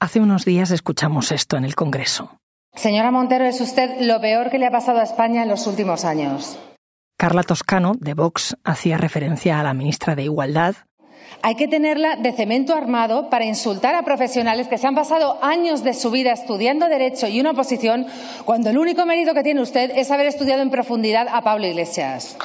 Hace unos días escuchamos esto en el Congreso. Señora Montero, es usted lo peor que le ha pasado a España en los últimos años. Carla Toscano, de Vox, hacía referencia a la ministra de Igualdad. Hay que tenerla de cemento armado para insultar a profesionales que se han pasado años de su vida estudiando Derecho y una oposición, cuando el único mérito que tiene usted es haber estudiado en profundidad a Pablo Iglesias.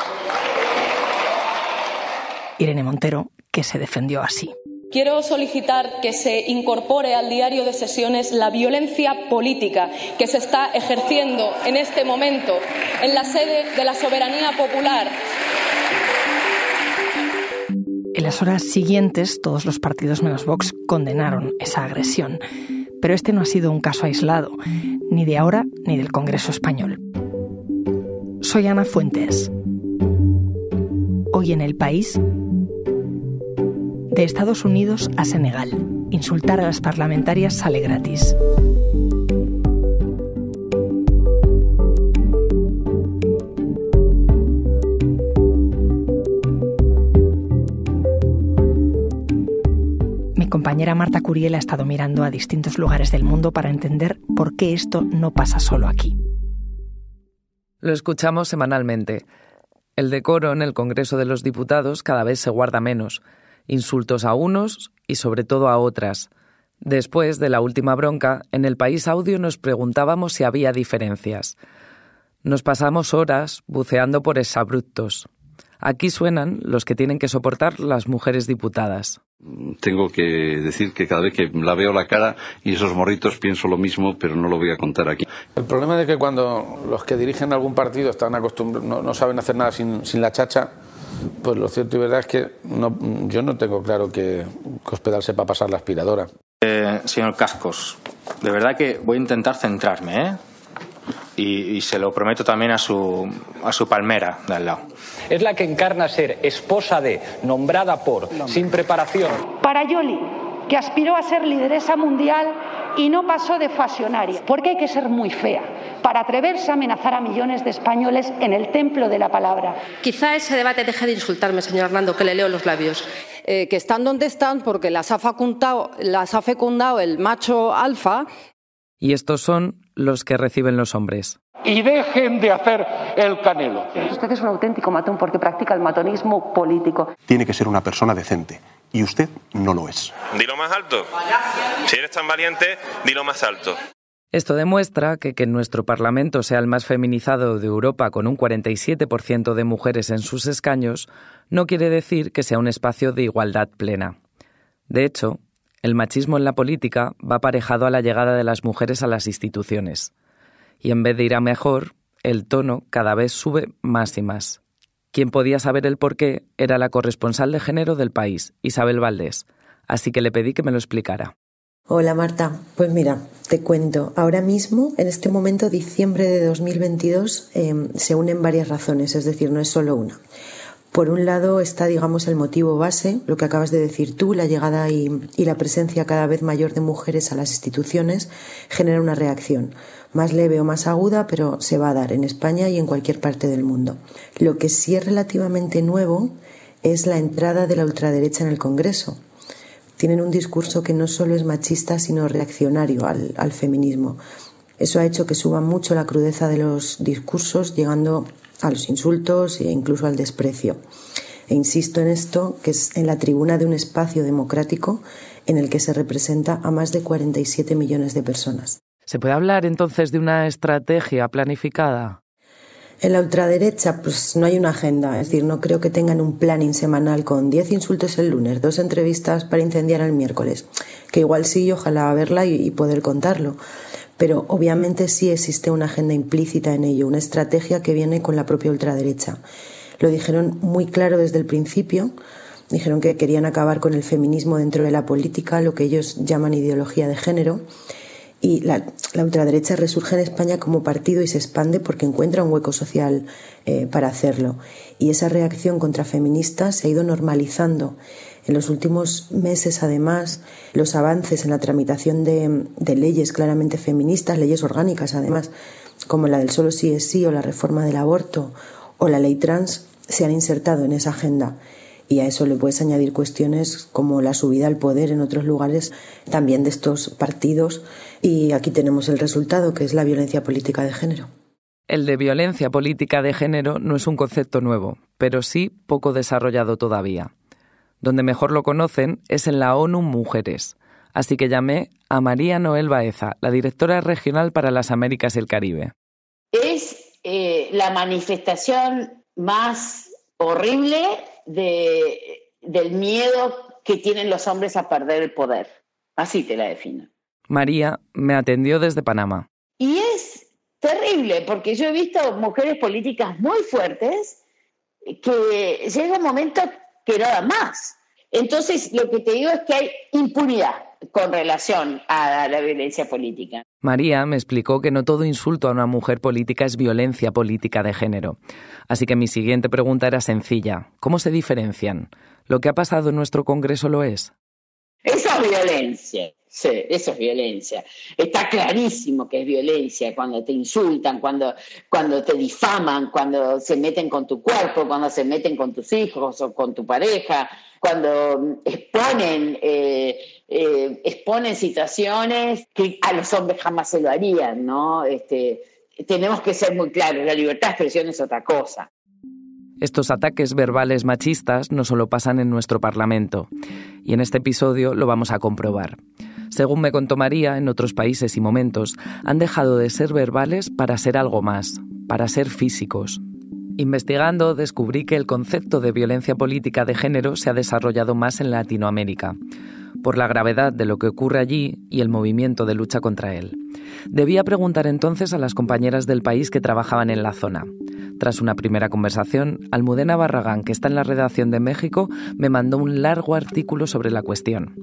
Irene Montero, que se defendió así. Quiero solicitar que se incorpore al diario de sesiones la violencia política que se está ejerciendo en este momento en la sede de la soberanía popular. En las horas siguientes, todos los partidos menos Vox condenaron esa agresión. Pero este no ha sido un caso aislado, ni de ahora ni del Congreso español. Soy Ana Fuentes. Hoy en el país de Estados Unidos a Senegal. Insultar a las parlamentarias sale gratis. Mi compañera Marta Curiel ha estado mirando a distintos lugares del mundo para entender por qué esto no pasa solo aquí. Lo escuchamos semanalmente. El decoro en el Congreso de los Diputados cada vez se guarda menos insultos a unos y sobre todo a otras. Después de la última bronca, en el país audio nos preguntábamos si había diferencias. Nos pasamos horas buceando por exabruptos. Aquí suenan los que tienen que soportar las mujeres diputadas. Tengo que decir que cada vez que la veo la cara y esos morritos pienso lo mismo, pero no lo voy a contar aquí. El problema es que cuando los que dirigen algún partido están acostumbrados, no, saben hacer nada sin, sin la chacha, pues lo cierto y verdad es que yo no tengo claro que Cospedal sepa pasar la aspiradora. Eh, señor Cascos, de verdad que voy a intentar centrarme, ¿eh? Y, se lo prometo también a su, a su palmera de al lado. Es la que encarna ser esposa de, nombrada por, sin preparación. Para Yoli, que aspiró a ser lideresa mundial y no pasó de fasionaria, porque hay que ser muy fea para atreverse a amenazar a millones de españoles en el templo de la palabra. Quizá ese debate deje de insultarme, señor Hernando, que le leo los labios. Eh, que están donde están porque las ha, las ha fecundado el macho alfa. Y estos son los que reciben los hombres. Y dejen de hacer el canelo. Usted es un auténtico matón porque practica el matonismo político. Tiene que ser una persona decente y usted no lo es. Dilo más alto. Si eres tan valiente, dilo más alto. Esto demuestra que que nuestro Parlamento sea el más feminizado de Europa con un 47% de mujeres en sus escaños no quiere decir que sea un espacio de igualdad plena. De hecho, el machismo en la política va aparejado a la llegada de las mujeres a las instituciones. Y en vez de ir a mejor, el tono cada vez sube más y más. Quien podía saber el porqué era la corresponsal de género del país, Isabel Valdés, así que le pedí que me lo explicara. Hola Marta, pues mira, te cuento, ahora mismo, en este momento, diciembre de 2022, em, se unen varias razones, es decir, no es solo una. Por un lado está, digamos, el motivo base, lo que acabas de decir tú, la llegada y, la presencia cada vez mayor de mujeres a las instituciones genera una reacción, más leve o más aguda, pero se va a dar en España y en cualquier parte del mundo. Lo que sí es relativamente nuevo es la entrada de la ultraderecha en el Congreso tienen un discurso que no solo es machista, sino reaccionario al, feminismo. Eso ha hecho que suba mucho la crudeza de los discursos, llegando a los insultos e incluso al desprecio. E insisto en esto, que es en la tribuna de un espacio democrático en el que se representa a más de 47 millones de personas. ¿Se puede hablar entonces de una estrategia planificada? En la ultraderecha, pues no hay una agenda, es decir, no creo que tengan un planning semanal con 10 insultos el lunes, dos entrevistas para incendiar el miércoles, que igual sí, ojalá verla y, y poder contarlo. Pero obviamente sí existe una agenda implícita en ello, una estrategia que viene con la propia ultraderecha. Lo dijeron muy claro desde el principio, dijeron que querían acabar con el feminismo dentro de la política, lo que ellos llaman ideología de género y la, ultraderecha resurge en España como partido y se expande porque encuentra un hueco social eh, para hacerlo. Y esa reacción contra feministas se ha ido normalizando. En los últimos meses, además, los avances en la tramitación de, de leyes claramente feministas, leyes orgánicas, además, como la del solo sí es sí o la reforma del aborto o la ley trans, se han insertado en esa agenda. Y a eso le puedes añadir cuestiones como la subida al poder en otros lugares también de estos partidos. Y aquí tenemos el resultado, que es la violencia política de género. El de violencia política de género no es un concepto nuevo, pero sí poco desarrollado todavía. Donde mejor lo conocen es en la ONU Mujeres. Así que llamé a María Noel Baeza, la directora regional para las Américas y el Caribe. Es eh, la manifestación más horrible de, del miedo que tienen los hombres a perder el poder. Así te la defino. María me atendió desde Panamá. Y es terrible, porque yo he visto mujeres políticas muy fuertes que llega un momento que nada más. Entonces, lo que te digo es que hay impunidad con relación a la violencia política. María me explicó que no todo insulto a una mujer política es violencia política de género. Así que mi siguiente pregunta era sencilla. ¿Cómo se diferencian? ¿Lo que ha pasado en nuestro Congreso lo es? Eso es violencia. Sí, eso es violencia. Está clarísimo que es violencia cuando te insultan, cuando, cuando te difaman, cuando se meten con tu cuerpo, cuando se meten con tus hijos o con tu pareja, cuando exponen, eh, eh, exponen situaciones que a los hombres jamás se lo harían, ¿no? Este, tenemos que ser muy claros, la libertad de expresión es otra cosa. Estos ataques verbales machistas no solo pasan en nuestro Parlamento, y en este episodio lo vamos a comprobar. Según me contó María, en otros países y momentos han dejado de ser verbales para ser algo más, para ser físicos. Investigando descubrí que el concepto de violencia política de género se ha desarrollado más en Latinoamérica, por la gravedad de lo que ocurre allí y el movimiento de lucha contra él. Debía preguntar entonces a las compañeras del país que trabajaban en la zona. Tras una primera conversación, Almudena Barragán, que está en la redacción de México, me mandó un largo artículo sobre la cuestión.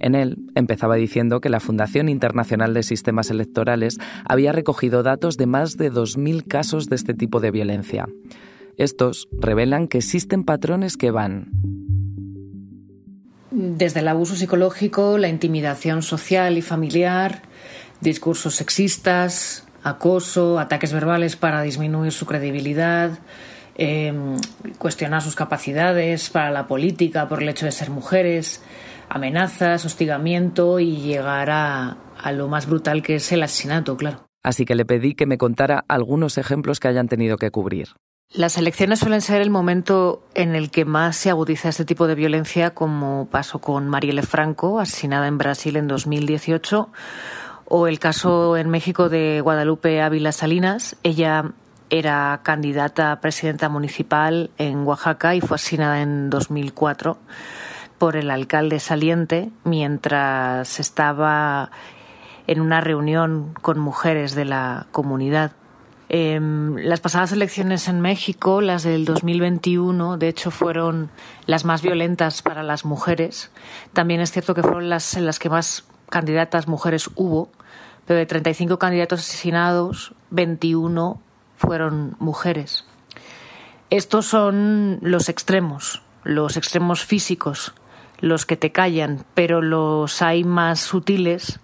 En él empezaba diciendo que la Fundación Internacional de Sistemas Electorales había recogido datos de más de 2.000 casos de este tipo de violencia. Estos revelan que existen patrones que van desde el abuso psicológico, la intimidación social y familiar, discursos sexistas, acoso, ataques verbales para disminuir su credibilidad, em, cuestionar sus capacidades para la política por el hecho de ser mujeres, amenazas, hostigamiento y llegar a, a lo más brutal que es el asesinato, claro. Así que le pedí que me contara algunos ejemplos que hayan tenido que cubrir. Las elecciones suelen ser el momento en el que más se agudiza este tipo de violencia, como pasó con Marielle Franco, asesinada en Brasil en 2018, o el caso en México de Guadalupe Ávila Salinas. Ella era candidata a presidenta municipal en Oaxaca y fue asesinada en 2004 por el alcalde saliente mientras estaba en una reunión con mujeres de la comunidad. Em, las pasadas elecciones en México, las del 2021, de hecho fueron las más violentas para las mujeres. También es cierto que fueron las en las que más candidatas mujeres hubo, pero de 35 candidatos asesinados, 21 fueron mujeres. Estos son los extremos, los extremos físicos los que te callan, pero los hay más sutiles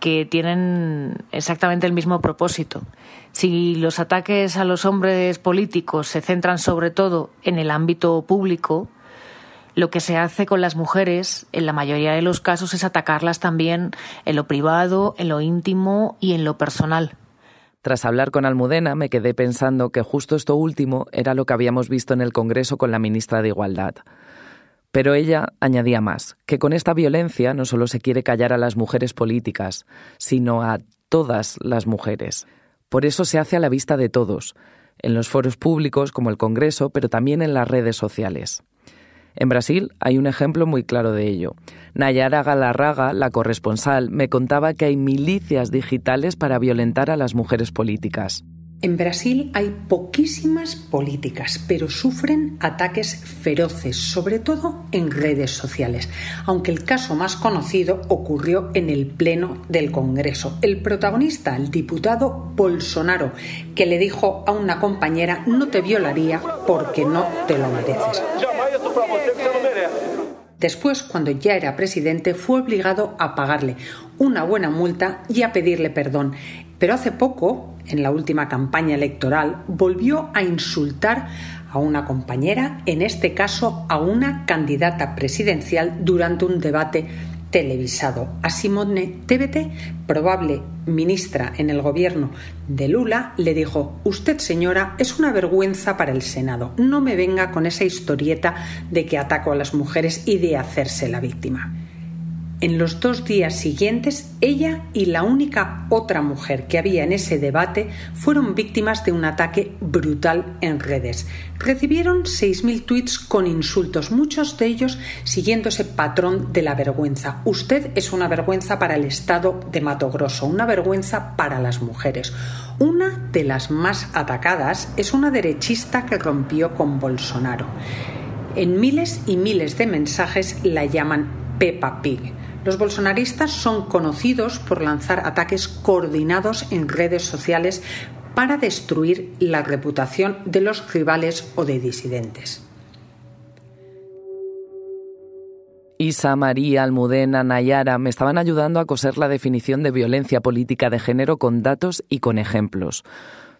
que tienen exactamente el mismo propósito. Si los ataques a los hombres políticos se centran sobre todo en el ámbito público, lo que se hace con las mujeres, en la mayoría de los casos, es atacarlas también en lo privado, en lo íntimo y en lo personal. Tras hablar con Almudena, me quedé pensando que justo esto último era lo que habíamos visto en el Congreso con la ministra de Igualdad. Pero ella añadía más, que con esta violencia no solo se quiere callar a las mujeres políticas, sino a todas las mujeres. Por eso se hace a la vista de todos, en los foros públicos como el Congreso, pero también en las redes sociales. En Brasil hay un ejemplo muy claro de ello. Nayara Galarraga, la corresponsal, me contaba que hay milicias digitales para violentar a las mujeres políticas. En Brasil hay poquísimas políticas, pero sufren ataques feroces, sobre todo en redes sociales, aunque el caso más conocido ocurrió en el Pleno del Congreso. El protagonista, el diputado Bolsonaro, que le dijo a una compañera no te violaría porque no te lo mereces. Después, cuando ya era presidente, fue obligado a pagarle una buena multa y a pedirle perdón. Pero hace poco, en la última campaña electoral, volvió a insultar a una compañera, en este caso a una candidata presidencial, durante un debate televisado. A Simone Tebete, probable ministra en el gobierno de Lula, le dijo, usted señora es una vergüenza para el Senado. No me venga con esa historieta de que ataco a las mujeres y de hacerse la víctima. En los dos días siguientes, ella y la única otra mujer que había en ese debate fueron víctimas de un ataque brutal en redes. Recibieron 6.000 tweets con insultos, muchos de ellos siguiendo ese patrón de la vergüenza. Usted es una vergüenza para el Estado de Mato Grosso, una vergüenza para las mujeres. Una de las más atacadas es una derechista que rompió con Bolsonaro. En miles y miles de mensajes la llaman Peppa Pig. Los bolsonaristas son conocidos por lanzar ataques coordinados en redes sociales para destruir la reputación de los rivales o de disidentes. Isa, María, Almudena, Nayara me estaban ayudando a coser la definición de violencia política de género con datos y con ejemplos.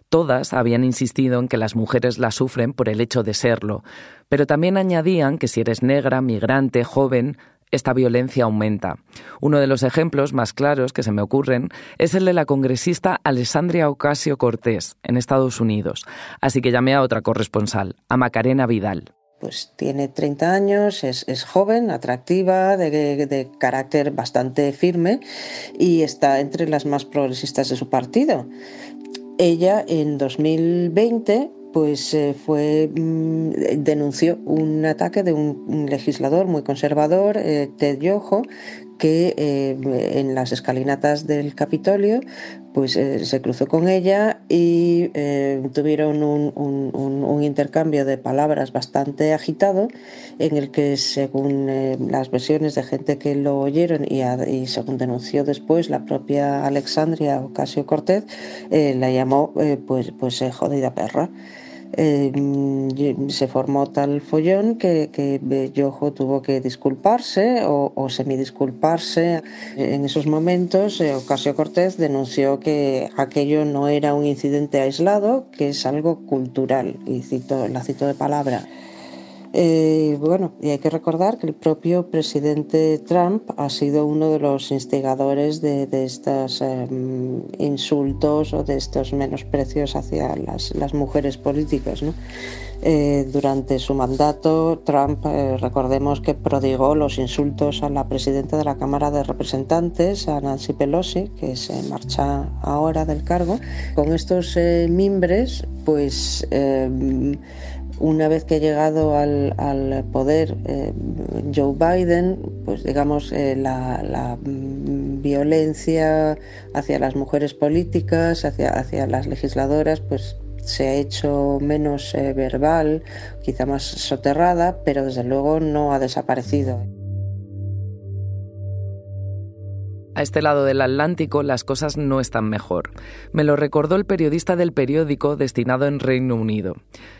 Todas habían insistido en que las mujeres la sufren por el hecho de serlo, pero también añadían que si eres negra, migrante, joven, esta violencia aumenta. Uno de los ejemplos más claros que se me ocurren es el de la congresista Alessandria Ocasio Cortés en Estados Unidos. Así que llamé a otra corresponsal, a Macarena Vidal. Pues tiene 30 años, es, joven, atractiva, de, de, carácter bastante firme y está entre las más progresistas de su partido. Ella en 2020 pues eh, fue mm, denunció un ataque de un, legislador muy conservador, eh, Ted Yoho, que eh, en las escalinatas del Capitolio pues se cruzó con ella y tuvieron un, intercambio de palabras bastante agitado en el que según las versiones de gente que lo oyeron y, y, según denunció después la propia Alexandria Ocasio Cortez la llamó pues pues jodida perra eh, se formó tal follón que, que tuvo que disculparse o, o semidisculparse. En esos momentos, eh, Ocasio Cortés denunció que aquello no era un incidente aislado, que es algo cultural, y cito, la cito de palabra. Eh, bueno, y hay que recordar que el propio presidente Trump ha sido uno de los instigadores de, estos em, insultos o de estos menosprecios hacia las, mujeres políticas. Eh, durante su mandato, Trump, eh, recordemos que prodigó los insultos a la presidenta de la Cámara de Representantes, a Nancy Pelosi, que se marcha ahora del cargo. Con estos mimbres, pues em, una vez que ha llegado al, poder eh, Joe Biden, pues digamos, eh, la, violencia hacia las mujeres políticas, hacia, hacia las legisladoras, pues se ha hecho menos eh, verbal, quizá más soterrada, pero desde luego no ha desaparecido. A este lado del Atlántico las cosas no están mejor. Me lo recordó el periodista del periódico destinado en Reino Unido.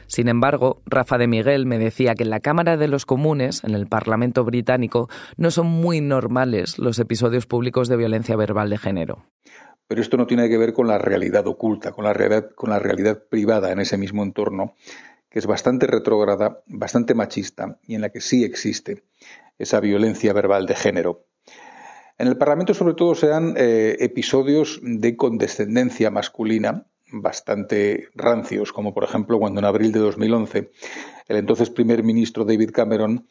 Sin embargo, Rafa de Miguel me decía que en la Cámara de los Comunes, en el Parlamento británico, no son muy normales los episodios públicos de violencia verbal de género. Pero esto no tiene que ver con la realidad oculta, con la realidad, con la realidad privada en ese mismo entorno, que es bastante retrógrada, bastante machista y en la que sí existe esa violencia verbal de género. En el Parlamento sobre todo se dan eh, episodios de condescendencia masculina bastante rancios, como por ejemplo cuando en abril de 2011 el entonces primer ministro David Cameron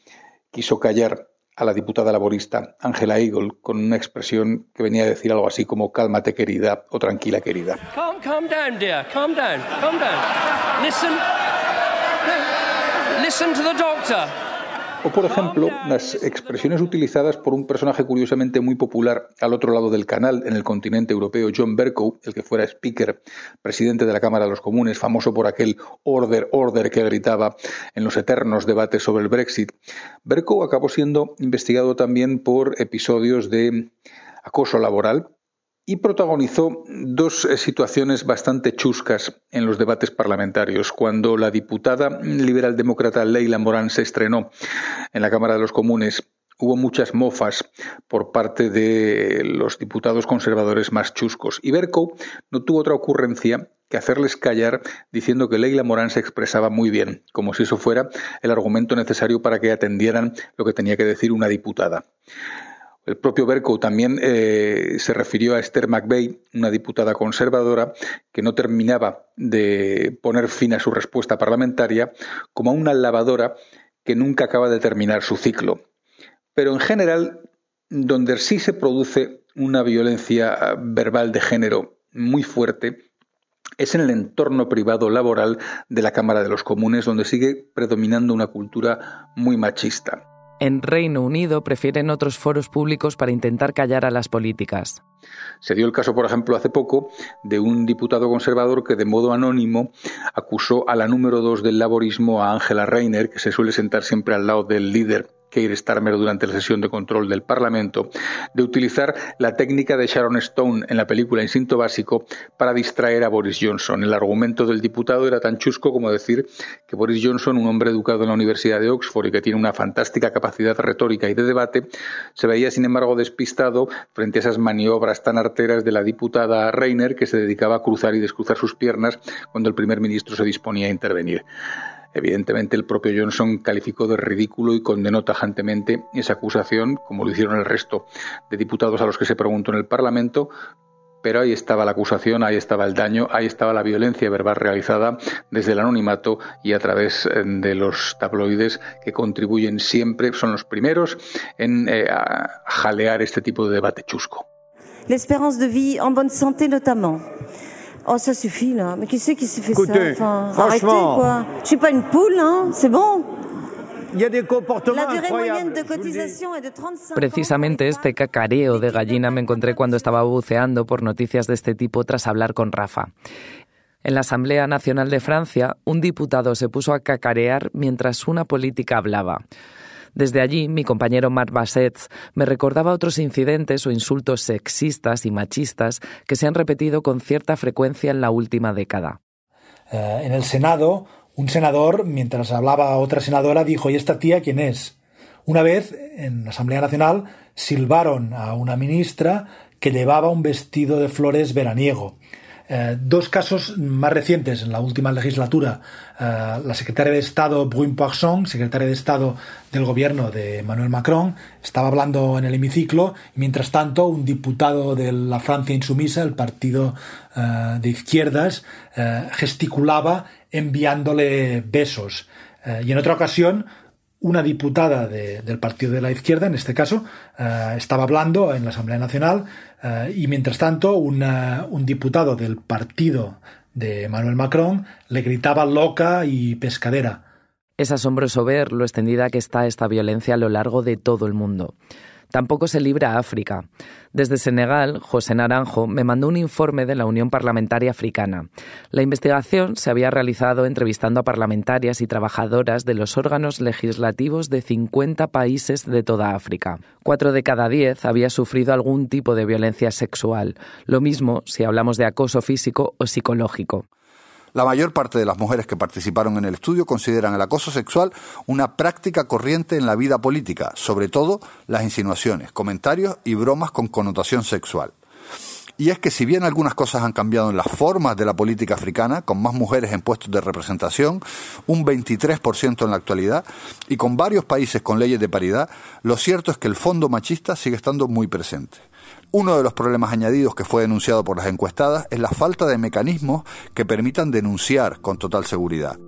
quiso callar a la diputada laborista Angela Eagle con una expresión que venía a decir algo así como cálmate querida o tranquila querida. Calm, down. Calm down. Calm down. Listen. Listen to the doctor. O, por ejemplo, las expresiones utilizadas por un personaje curiosamente muy popular al otro lado del canal, en el continente europeo, John Bercow, el que fuera speaker, presidente de la Cámara de los Comunes, famoso por aquel order, order que gritaba en los eternos debates sobre el Brexit. Bercow acabó siendo investigado también por episodios de acoso laboral, y protagonizó dos eh, situaciones bastante chuscas en los debates parlamentarios. Cuando la diputada liberal demócrata Leila Morán se estrenó en la Cámara de los Comunes, hubo muchas mofas por parte de los diputados conservadores más chuscos. Y Bercow no tuvo otra ocurrencia que hacerles callar diciendo que Leila Morán se expresaba muy bien, como si eso fuera el argumento necesario para que atendieran lo que tenía que decir una diputada. El propio Bercow también eh, se refirió a Esther McVeigh, una diputada conservadora, que no terminaba de poner fin a su respuesta parlamentaria, como a una lavadora que nunca acaba de terminar su ciclo. Pero en general, donde sí se produce una violencia verbal de género muy fuerte, es en el entorno privado laboral de la Cámara de los Comunes, donde sigue predominando una cultura muy machista. En Reino Unido prefieren otros foros públicos para intentar callar a las políticas. Se dio el caso, por ejemplo, hace poco de un diputado conservador que de modo anónimo acusó a la número dos del laborismo, a Angela Rayner, que se suele sentar siempre al lado del líder Keir Starmer durante la sesión de control del Parlamento, de utilizar la técnica de Sharon Stone en la película Instinto Básico para distraer a Boris Johnson. El argumento del diputado era tan chusco como decir que Boris Johnson, un hombre educado en la Universidad de Oxford y que tiene una fantástica capacidad retórica y de debate, se veía sin embargo despistado frente a esas maniobras tan arteras de la diputada Reiner que se dedicaba a cruzar y descruzar sus piernas cuando el primer ministro se disponía a intervenir. Evidentemente, el propio Johnson calificó de ridículo y condenó tajantemente esa acusación, como lo hicieron el resto de diputados a los que se preguntó en el Parlamento, pero ahí estaba la acusación, ahí estaba el daño, ahí estaba la violencia verbal realizada desde el anonimato y a través eh, de los tabloides que contribuyen siempre, son los primeros en eh, jalear este tipo de debate chusco. De en santé. Oh, ça suffit là. Mais qui c'est qui s'est fait Écoutez, ça franchement. Arrêtez quoi. Je suis pas une poule, hein. C'est bon. Y a des comportements La durée moyenne incroyables. de cotisation est de 35 Precisamente este cacareo de gallina me encontré cuando estaba buceando por noticias de este tipo tras hablar con Rafa. En la Asamblea Nacional de Francia, un diputado se puso a cacarear mientras una política hablaba. Desde allí, mi compañero Marc Bassets me recordaba otros incidentes o insultos sexistas y machistas que se han repetido con cierta frecuencia en la última década. Eh, en el Senado, un senador, mientras hablaba otra senadora, dijo, ¿y esta tía quién es? Una vez, en la Asamblea Nacional, silbaron a una ministra que llevaba un vestido de flores veraniego. Eh, dos casos más recientes en la última legislatura. Eh, la secretaria de Estado Brune Poisson, secretaria de Estado del gobierno de Emmanuel Macron, estaba hablando en el hemiciclo y mientras tanto un diputado de la Francia insumisa, el partido eh, de izquierdas, gesticulaba enviándole besos. Y en otra ocasión una diputada de- del partido de la izquierda, en este caso, eh, estaba hablando en la Asamblea Nacional eh, y mientras tanto un diputado del partido de Emmanuel Macron le gritaba loca y pescadera. Es asombroso ver lo extendida que está esta violencia a lo largo de todo el mundo. Tampoco se libra a África. Desde Senegal, José Naranjo me mandó un informe de la Unión Parlamentaria Africana. La investigación se había realizado entrevistando a parlamentarias y trabajadoras de los órganos legislativos de 50 países de toda África. Cuatro de cada diez había sufrido algún tipo de violencia sexual. Lo mismo si hablamos de acoso físico o psicológico. La mayor parte de las mujeres que participaron en el estudio consideran el acoso sexual una práctica corriente en la vida política, sobre todo las insinuaciones, comentarios y bromas con connotación sexual. Y es que si bien algunas cosas han cambiado en las formas de la política africana, con más mujeres en puestos de representación, un 23% en la actualidad, y con varios países con leyes de paridad, lo cierto es que el fondo machista sigue estando muy presente. Uno de los problemas añadidos que fue denunciado por las encuestadas es la falta de mecanismos que permitan denunciar con total seguridad.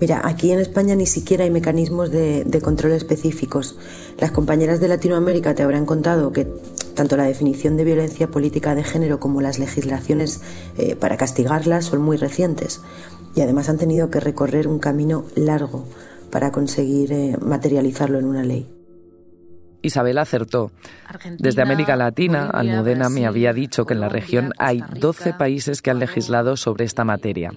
Mira, aquí en España ni siquiera hay mecanismos de, control específicos. Las compañeras de Latinoamérica te habrán contado que tanto la definición de violencia política de género como las legislaciones eh, para castigarlas son muy recientes y además han tenido que recorrer un camino largo para conseguir eh, materializarlo en una ley. Isabel acertó. Desde América Latina, Almudena me había dicho que en la región hay 12 países que han legislado sobre esta materia,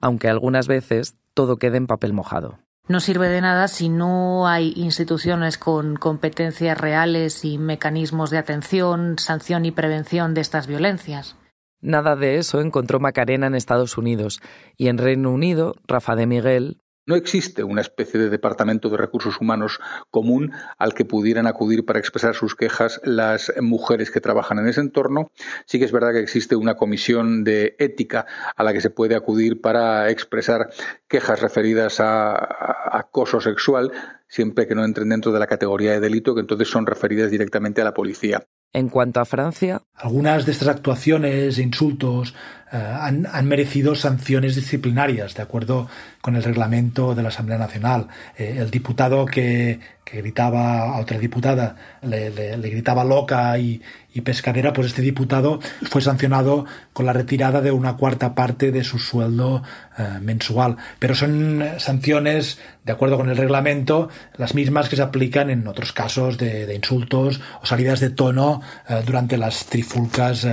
aunque algunas veces todo queda en papel mojado. No sirve de nada si no hay instituciones con competencias reales y mecanismos de atención, sanción y prevención de estas violencias. Nada de eso encontró Macarena en Estados Unidos y en Reino Unido, Rafa de Miguel No existe una especie de departamento de recursos humanos común al que pudieran acudir para expresar sus quejas las mujeres que trabajan en ese entorno. Sí que es verdad que existe una comisión de ética a la que se puede acudir para expresar quejas referidas a, acoso sexual, siempre que no entren dentro de la categoría de delito, que entonces son referidas directamente a la policía. En cuanto a Francia. Algunas de estas actuaciones e insultos eh, han, merecido sanciones disciplinarias, de acuerdo con el reglamento de la Asamblea Nacional. Eh, el diputado que, gritaba a otra diputada, le, gritaba loca y, pescadera, pues este diputado fue sancionado con la retirada de una cuarta parte de su sueldo eh, mensual. Pero son sanciones, de acuerdo con el reglamento, las mismas que se aplican en otros casos de, insultos o salidas de tono durante las trifulcas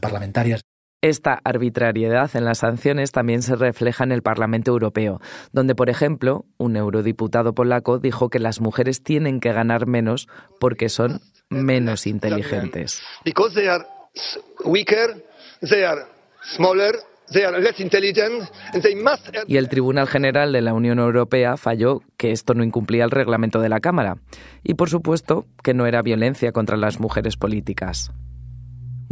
parlamentarias. Esta arbitrariedad en las sanciones también se refleja en el Parlamento Europeo, donde, por ejemplo, un eurodiputado polaco dijo que las mujeres tienen que ganar menos porque son menos inteligentes. Y el Tribunal General de la Unión Europea falló que esto no incumplía el reglamento de la Cámara y, por supuesto, que no era violencia contra las mujeres políticas.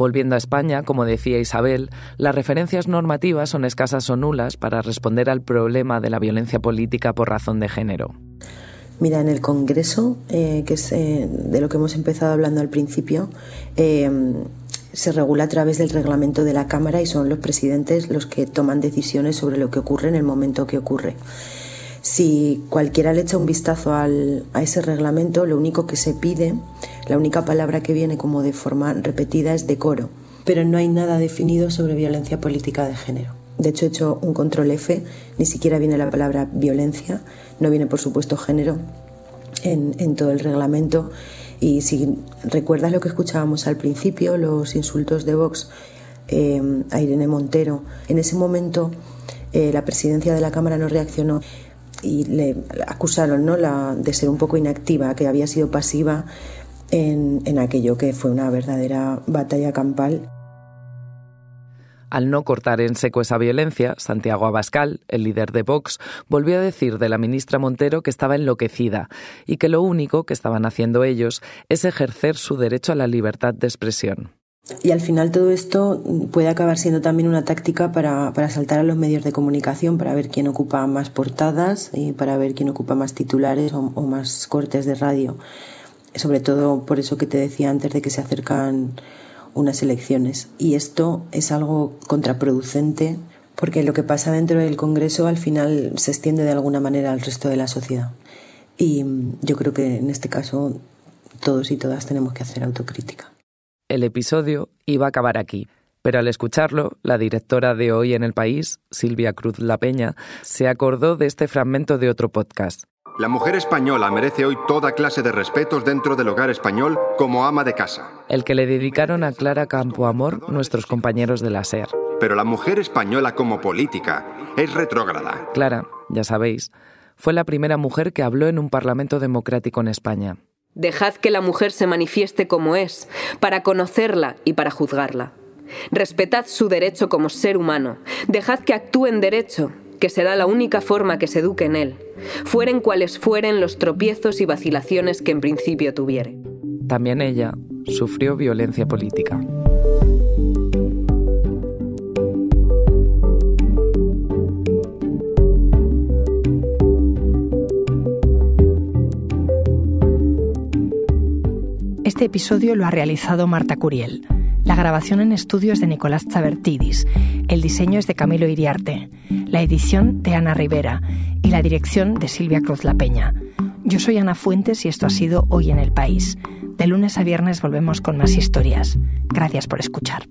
Volviendo a España, como decía Isabel, las referencias normativas son escasas o nulas para responder al problema de la violencia política por razón de género. Mira, en el Congreso, eh, que es eh, de lo que hemos empezado hablando al principio, eh, se regula a través del reglamento de la Cámara y son los presidentes los que toman decisiones sobre lo que ocurre en el momento que ocurre. Si cualquiera le echa un vistazo al, a ese reglamento, lo único que se pide, la única palabra que viene como de forma repetida es decoro, pero no hay nada definido sobre violencia política de género. De hecho, he hecho un control F, ni siquiera viene la palabra violencia, no viene por supuesto género en, en todo el reglamento. Y si recuerdas lo que escuchábamos al principio, los insultos de Vox eh, a Irene Montero, en ese momento eh, la presidencia de la Cámara no reaccionó y le acusaron ¿no? de ser un poco inactiva, que había sido pasiva en, en aquello que fue una verdadera batalla campal. Al no cortar en seco esa violencia, Santiago Abascal, el líder de Vox, volvió a decir de la ministra Montero que estaba enloquecida y que lo único que estaban haciendo ellos es ejercer su derecho a la libertad de expresión. Y al final todo esto puede acabar siendo también una táctica para, para, saltar a los medios de comunicación, para ver quién ocupa más portadas y para ver quién ocupa más titulares o, más cortes de radio. Sobre todo por eso que te decía antes de que se acercan unas elecciones. Y esto es algo contraproducente porque lo que pasa dentro del Congreso al final se extiende de alguna manera al resto de la sociedad. Y yo creo que en este caso todos y todas tenemos que hacer autocrítica el episodio iba a acabar aquí. Pero al escucharlo, la directora de Hoy en el País, Silvia Cruz La Peña, se acordó de este fragmento de otro podcast. La mujer española merece hoy toda clase de respetos dentro del hogar español como ama de casa. El que le dedicaron a Clara Campoamor nuestros compañeros de la SER. Pero la mujer española como política es retrógrada. Clara, ya sabéis, fue la primera mujer que habló en un parlamento democrático en España. Dejad que la mujer se manifieste como es, para conocerla y para juzgarla. Respetad su derecho como ser humano. Dejad que actúe en derecho, que será la única forma que se eduque en él, fueren cuales fueren los tropiezos y vacilaciones que en principio tuviere. También ella sufrió violencia política. Este episodio lo ha realizado Marta Curiel. La grabación en estudio es de Nicolás Chabertidis, el diseño es de Camilo Iriarte, la edición de Ana Rivera y la dirección de Silvia Cruz La Peña. Yo soy Ana Fuentes y esto ha sido Hoy en el País. De lunes a viernes volvemos con más historias. Gracias por escuchar.